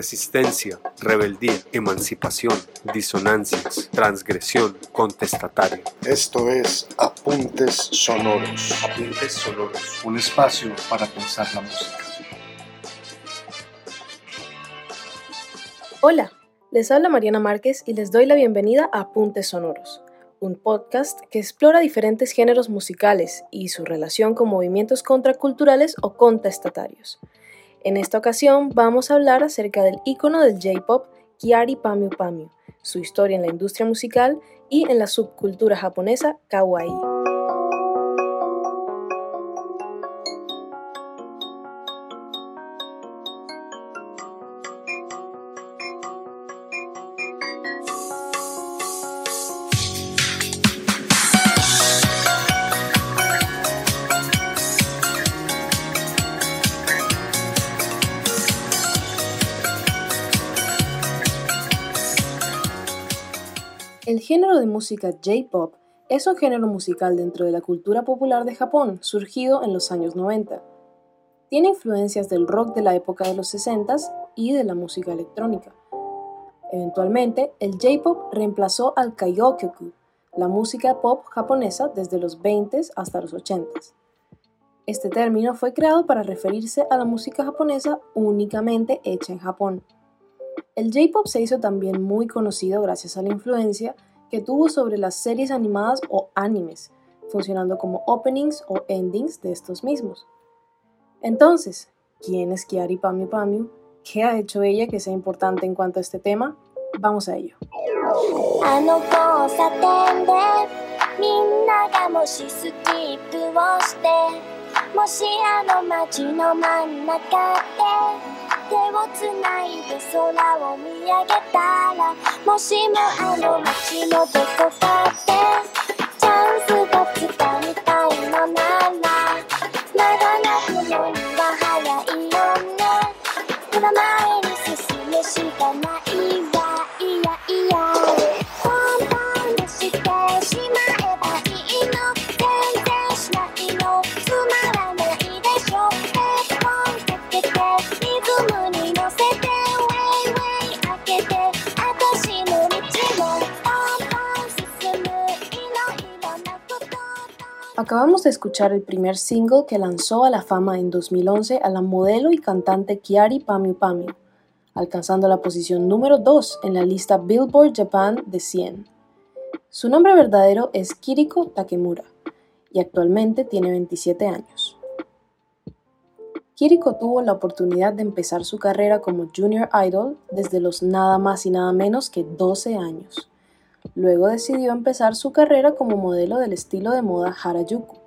resistencia, rebeldía, emancipación, disonancias, transgresión, contestatario. Esto es Apuntes Sonoros. Apuntes sonoros. Un espacio para pensar la música. Hola, les habla Mariana Márquez y les doy la bienvenida a Apuntes Sonoros, un podcast que explora diferentes géneros musicales y su relación con movimientos contraculturales o contestatarios. En esta ocasión vamos a hablar acerca del icono del J-pop Kiari Pamyu Pamyu, su historia en la industria musical y en la subcultura japonesa kawaii. El género de música J-pop es un género musical dentro de la cultura popular de Japón, surgido en los años 90. Tiene influencias del rock de la época de los 60 y de la música electrónica. Eventualmente, el J-pop reemplazó al Kaigokyoku, la música pop japonesa desde los 20 hasta los 80. Este término fue creado para referirse a la música japonesa únicamente hecha en Japón. El J-pop se hizo también muy conocido gracias a la influencia que tuvo sobre las series animadas o animes, funcionando como openings o endings de estos mismos. Entonces, ¿quién es Kiari Pamyu Pamyu? ¿Qué ha hecho ella que sea importante en cuanto a este tema? Vamos a ello. 手をつないで空を見上げたらもしもあの街のどこかで Acabamos de escuchar el primer single que lanzó a la fama en 2011 a la modelo y cantante Kiari Pamyu Pamyu, alcanzando la posición número 2 en la lista Billboard Japan de 100. Su nombre verdadero es Kiriko Takemura y actualmente tiene 27 años. Kiriko tuvo la oportunidad de empezar su carrera como junior idol desde los nada más y nada menos que 12 años. Luego decidió empezar su carrera como modelo del estilo de moda Harajuku.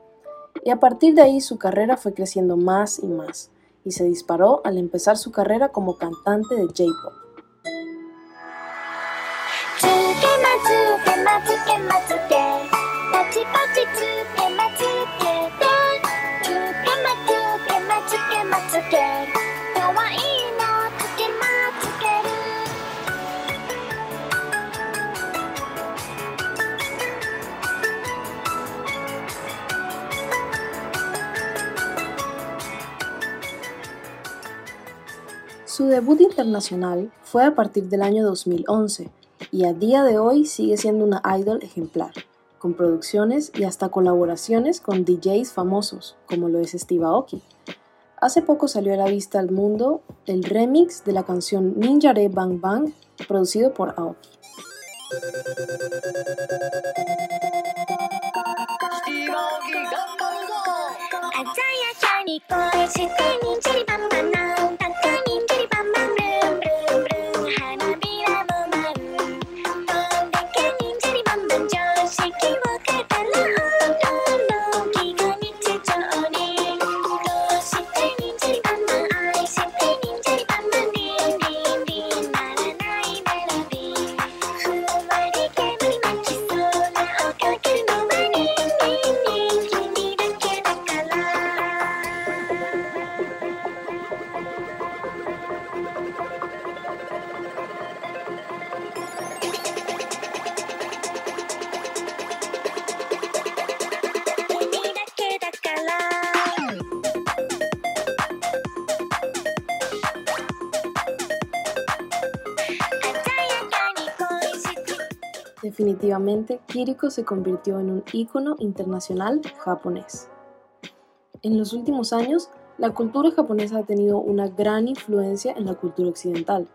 Y a partir de ahí su carrera fue creciendo más y más, y se disparó al empezar su carrera como cantante de J-pop. Debut internacional fue a partir del año 2011 y a día de hoy sigue siendo una idol ejemplar, con producciones y hasta colaboraciones con DJs famosos, como lo es Steve Aoki. Hace poco salió a la vista al mundo el remix de la canción Ninjare Bang Bang, producido por Aoki. Definitivamente, Kiriko se convirtió en un ícono internacional japonés. En los últimos años, la cultura japonesa ha tenido una gran influencia en la cultura occidental.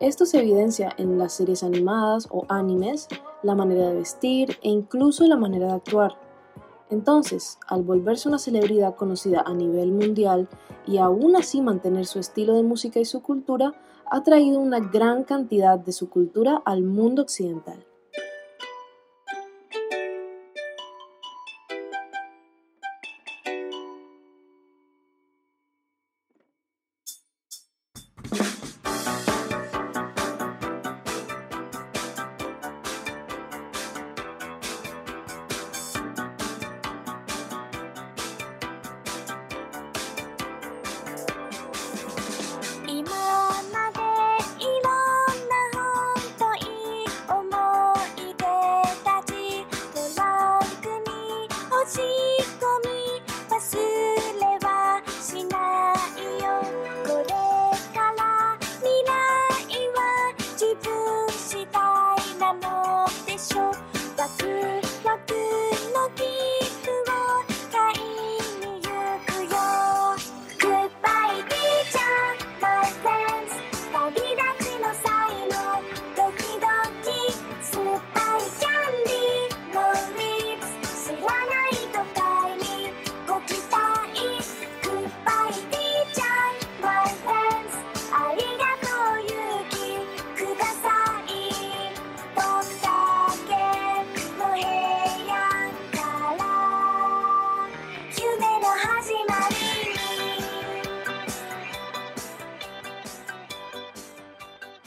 Esto se evidencia en las series animadas o animes, la manera de vestir e incluso la manera de actuar. Entonces, al volverse una celebridad conocida a nivel mundial y aún así mantener su estilo de música y su cultura, ha traído una gran cantidad de su cultura al mundo occidental.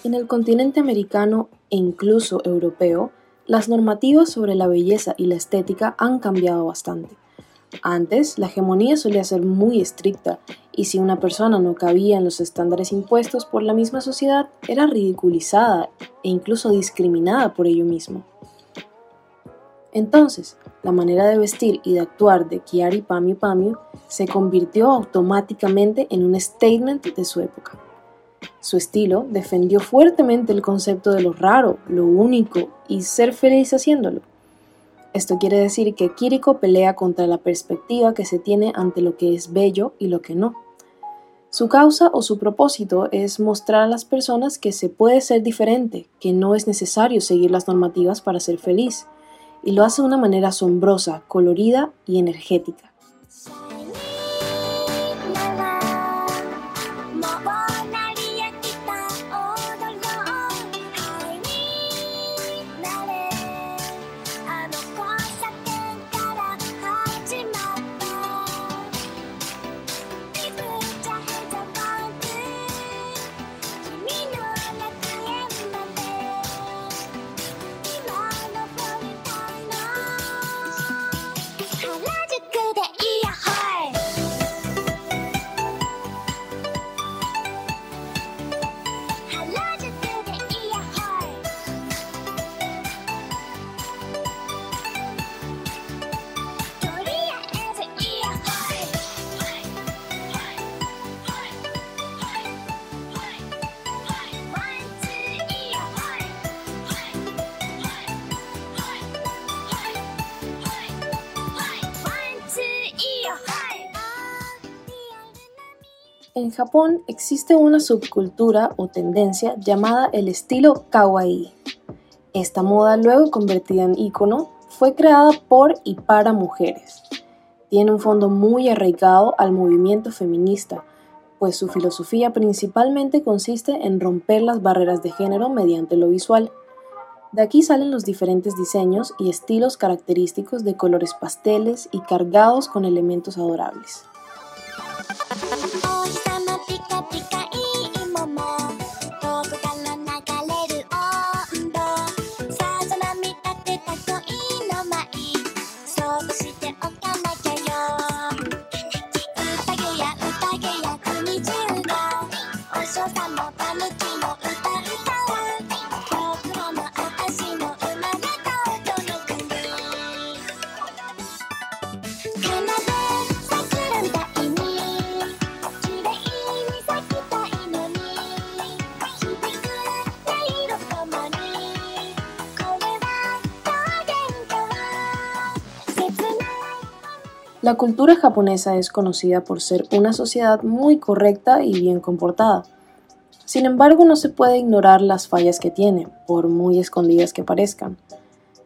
En el continente americano e incluso europeo, las normativas sobre la belleza y la estética han cambiado bastante. Antes, la hegemonía solía ser muy estricta y si una persona no cabía en los estándares impuestos por la misma sociedad, era ridiculizada e incluso discriminada por ello mismo. Entonces, la manera de vestir y de actuar de Kiari Pamiu Pamiu se convirtió automáticamente en un statement de su época. Su estilo defendió fuertemente el concepto de lo raro, lo único y ser feliz haciéndolo. Esto quiere decir que Kiriko pelea contra la perspectiva que se tiene ante lo que es bello y lo que no. Su causa o su propósito es mostrar a las personas que se puede ser diferente, que no es necesario seguir las normativas para ser feliz, y lo hace de una manera asombrosa, colorida y energética. En Japón existe una subcultura o tendencia llamada el estilo kawaii. Esta moda, luego convertida en icono, fue creada por y para mujeres. Tiene un fondo muy arraigado al movimiento feminista, pues su filosofía principalmente consiste en romper las barreras de género mediante lo visual. De aquí salen los diferentes diseños y estilos característicos de colores pasteles y cargados con elementos adorables. La cultura japonesa es conocida por ser una sociedad muy correcta y bien comportada. Sin embargo, no se puede ignorar las fallas que tiene, por muy escondidas que parezcan.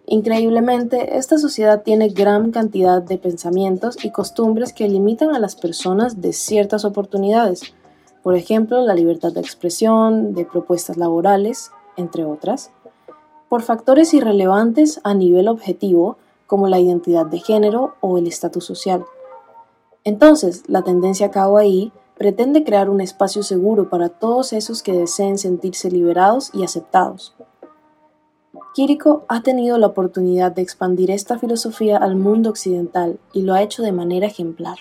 Increíblemente, esta sociedad tiene gran cantidad de pensamientos y costumbres que limitan a las personas de ciertas oportunidades, por ejemplo, la libertad de expresión, de propuestas laborales, entre otras, por factores irrelevantes a nivel objetivo como la identidad de género o el estatus social. Entonces, la tendencia kawaii pretende crear un espacio seguro para todos esos que deseen sentirse liberados y aceptados. Kiriko ha tenido la oportunidad de expandir esta filosofía al mundo occidental y lo ha hecho de manera ejemplar.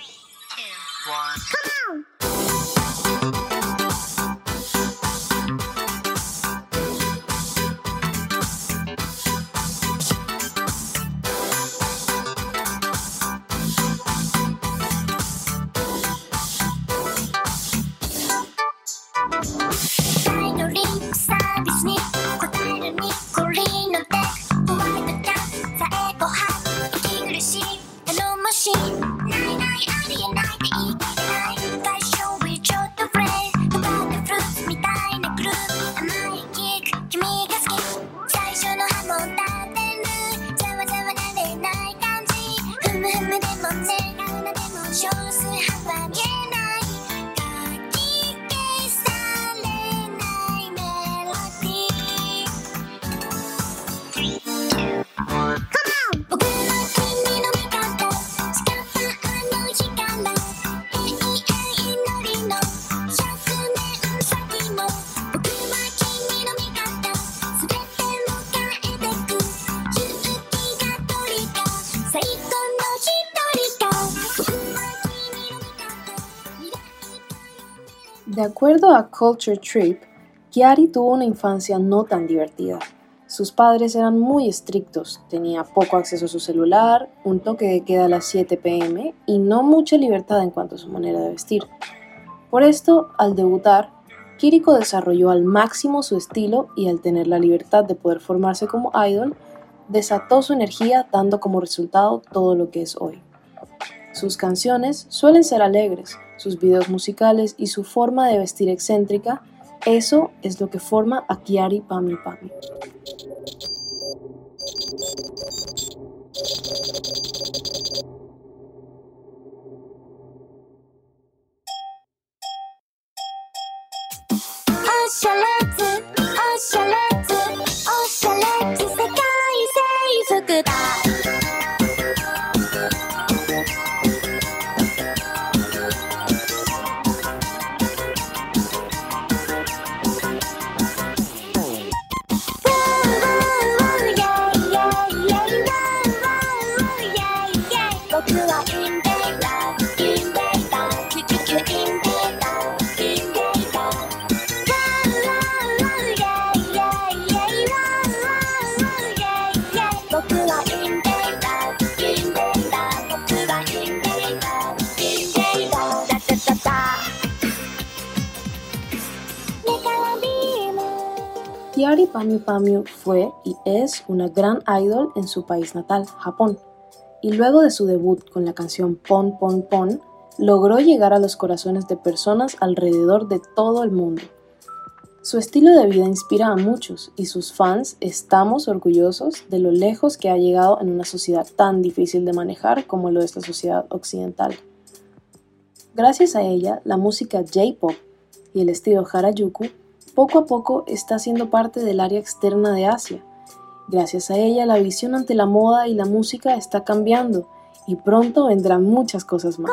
Acuerdo a Culture Trip, Chiari tuvo una infancia no tan divertida. Sus padres eran muy estrictos, tenía poco acceso a su celular, un toque de queda a las 7 pm y no mucha libertad en cuanto a su manera de vestir. Por esto, al debutar, Kiriko desarrolló al máximo su estilo y al tener la libertad de poder formarse como idol, desató su energía dando como resultado todo lo que es hoy. Sus canciones suelen ser alegres, sus videos musicales y su forma de vestir excéntrica, eso es lo que forma a Kiari Pami Pami. Kiari Pami Pamiu fue y es una gran idol en su país natal, Japón, y luego de su debut con la canción Pon Pon Pon, logró llegar a los corazones de personas alrededor de todo el mundo. Su estilo de vida inspira a muchos y sus fans estamos orgullosos de lo lejos que ha llegado en una sociedad tan difícil de manejar como lo es la sociedad occidental. Gracias a ella, la música J-pop y el estilo Harajuku poco a poco está siendo parte del área externa de Asia. Gracias a ella, la visión ante la moda y la música está cambiando y pronto vendrán muchas cosas más.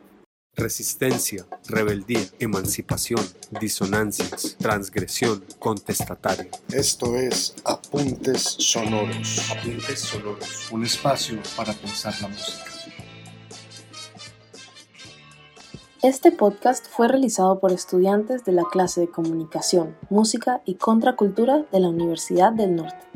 Resistencia, rebeldía, emancipación, disonancias, transgresión, contestatario. Esto es Apuntes Sonoros, Apuntes sonoros. un espacio para pensar la música. Este podcast fue realizado por estudiantes de la clase de Comunicación, Música y Contracultura de la Universidad del Norte.